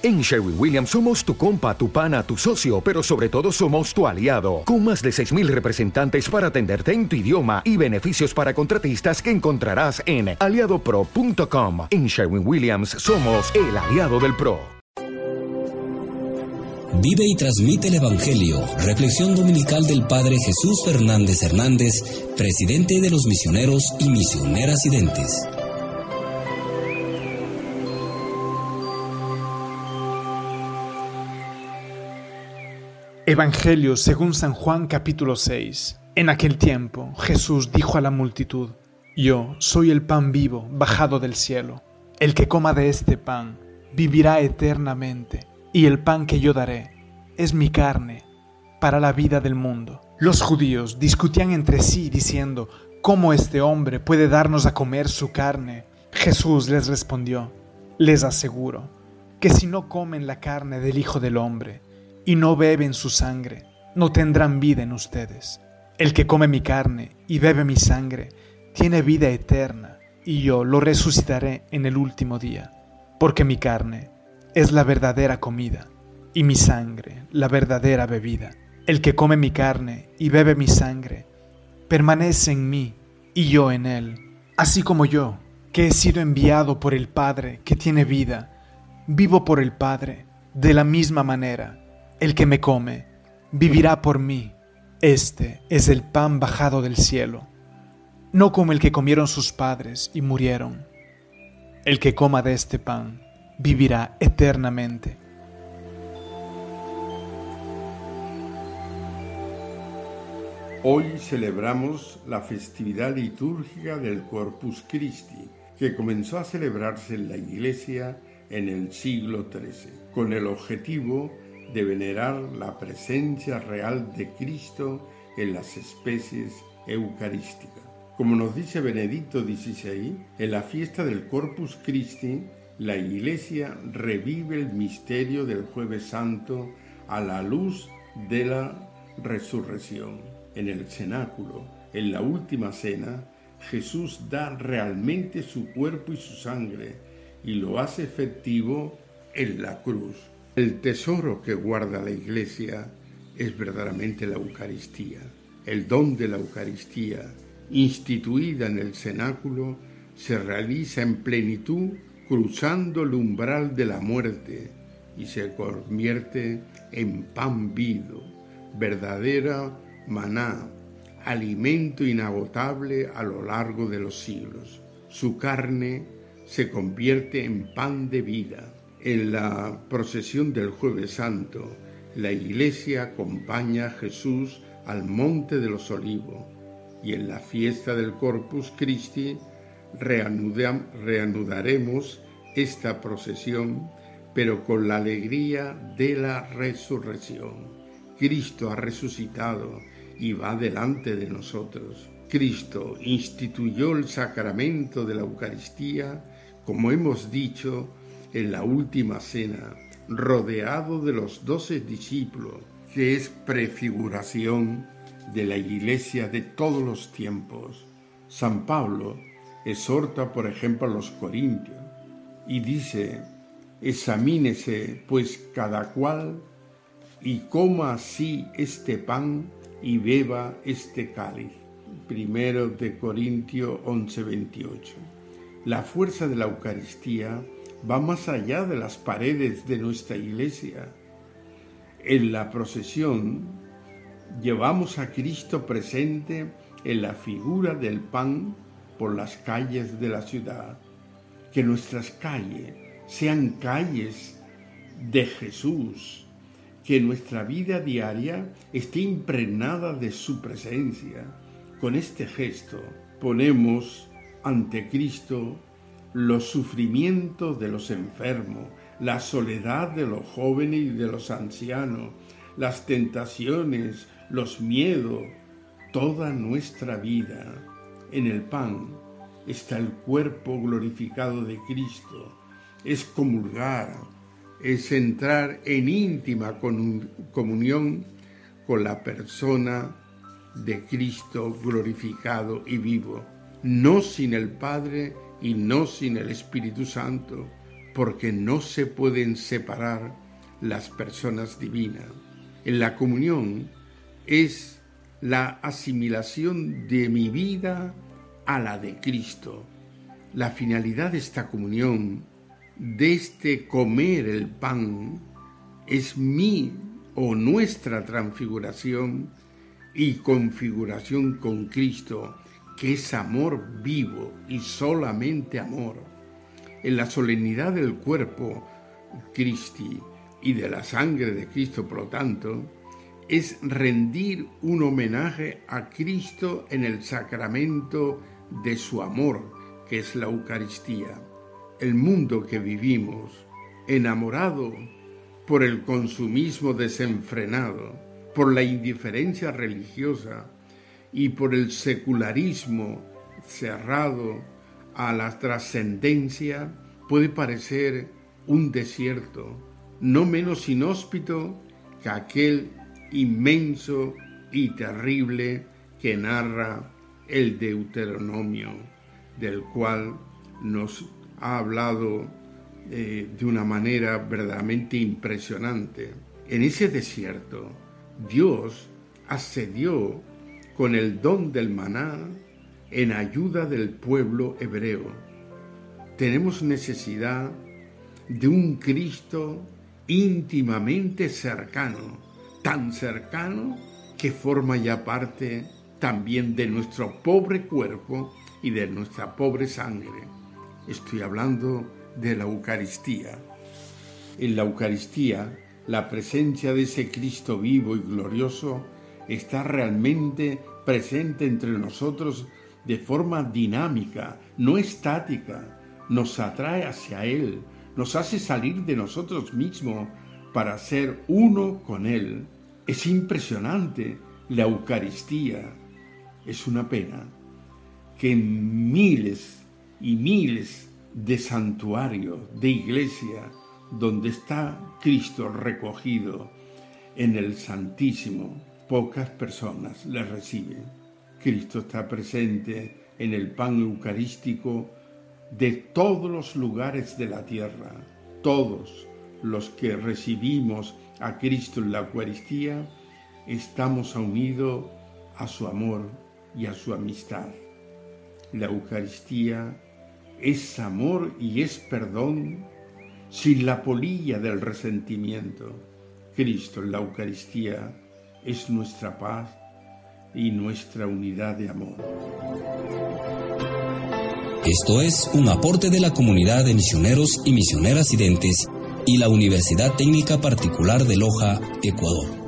En Sherwin Williams somos tu compa, tu pana, tu socio, pero sobre todo somos tu aliado, con más de 6.000 representantes para atenderte en tu idioma y beneficios para contratistas que encontrarás en aliadopro.com. En Sherwin Williams somos el aliado del PRO. Vive y transmite el Evangelio, reflexión dominical del Padre Jesús Fernández Hernández, presidente de los misioneros y misioneras identes. Evangelio según San Juan capítulo 6. En aquel tiempo Jesús dijo a la multitud, Yo soy el pan vivo bajado del cielo. El que coma de este pan vivirá eternamente, y el pan que yo daré es mi carne para la vida del mundo. Los judíos discutían entre sí diciendo, ¿cómo este hombre puede darnos a comer su carne? Jesús les respondió, les aseguro que si no comen la carne del Hijo del Hombre, y no beben su sangre, no tendrán vida en ustedes. El que come mi carne y bebe mi sangre, tiene vida eterna, y yo lo resucitaré en el último día, porque mi carne es la verdadera comida, y mi sangre la verdadera bebida. El que come mi carne y bebe mi sangre, permanece en mí, y yo en él, así como yo, que he sido enviado por el Padre que tiene vida, vivo por el Padre, de la misma manera el que me come, vivirá por mí. Este es el pan bajado del cielo, no como el que comieron sus padres y murieron. El que coma de este pan, vivirá eternamente. Hoy celebramos la festividad litúrgica del Corpus Christi, que comenzó a celebrarse en la Iglesia en el siglo XIII, con el objetivo de venerar la presencia real de Cristo en las especies eucarísticas. Como nos dice Benedicto XVI, en la fiesta del Corpus Christi, la Iglesia revive el misterio del jueves santo a la luz de la resurrección. En el cenáculo, en la última cena, Jesús da realmente su cuerpo y su sangre y lo hace efectivo en la cruz. El tesoro que guarda la Iglesia es verdaderamente la Eucaristía. El don de la Eucaristía, instituida en el cenáculo, se realiza en plenitud cruzando el umbral de la muerte y se convierte en pan vivo, verdadera maná, alimento inagotable a lo largo de los siglos. Su carne se convierte en pan de vida en la procesión del jueves santo, la iglesia acompaña a Jesús al monte de los olivos y en la fiesta del Corpus Christi reanudaremos esta procesión, pero con la alegría de la resurrección. Cristo ha resucitado y va delante de nosotros. Cristo instituyó el sacramento de la Eucaristía, como hemos dicho, en la última cena, rodeado de los doce discípulos, que es prefiguración de la iglesia de todos los tiempos. San Pablo exhorta, por ejemplo, a los corintios y dice, examínese pues cada cual y coma así este pan y beba este cáliz. Primero de Corintios 11:28. La fuerza de la Eucaristía va más allá de las paredes de nuestra iglesia. En la procesión llevamos a Cristo presente en la figura del pan por las calles de la ciudad. Que nuestras calles sean calles de Jesús, que nuestra vida diaria esté impregnada de su presencia. Con este gesto ponemos ante Cristo los sufrimientos de los enfermos, la soledad de los jóvenes y de los ancianos, las tentaciones, los miedos, toda nuestra vida. En el pan está el cuerpo glorificado de Cristo. Es comulgar, es entrar en íntima comunión con la persona de Cristo glorificado y vivo. No sin el Padre y no sin el Espíritu Santo, porque no se pueden separar las personas divinas. En la comunión es la asimilación de mi vida a la de Cristo. La finalidad de esta comunión, de este comer el pan, es mi o nuestra transfiguración y configuración con Cristo, que es amor vivo y solamente amor. En la solemnidad del cuerpo Cristi y de la sangre de Cristo, por lo tanto, es rendir un homenaje a Cristo en el sacramento de su amor, que es la Eucaristía. El mundo que vivimos, enamorado por el consumismo desenfrenado, por la indiferencia religiosa y por el secularismo cerrado a la trascendencia, puede parecer un desierto, no menos inhóspito que aquel inmenso y terrible que narra el Deuteronomio, del cual nos ha hablado eh, de una manera verdaderamente impresionante. En ese desierto, Dios accedió con el don del maná en ayuda del pueblo hebreo. Tenemos necesidad de un Cristo íntimamente cercano, tan cercano que forma ya parte también de nuestro pobre cuerpo y de nuestra pobre sangre. Estoy hablando de la Eucaristía. En la Eucaristía, la presencia de ese Cristo vivo y glorioso está realmente presente entre nosotros de forma dinámica, no estática. Nos atrae hacia Él, nos hace salir de nosotros mismos para ser uno con Él. Es impresionante la Eucaristía. Es una pena que miles y miles de santuarios, de iglesia, donde está Cristo recogido en el Santísimo, pocas personas le reciben. Cristo está presente en el pan eucarístico de todos los lugares de la tierra. Todos los que recibimos a Cristo en la Eucaristía estamos unidos a su amor y a su amistad. La Eucaristía es amor y es perdón sin la polilla del resentimiento. Cristo en la Eucaristía es nuestra paz y nuestra unidad de amor. Esto es un aporte de la comunidad de misioneros y misioneras identes y la Universidad Técnica Particular de Loja, Ecuador.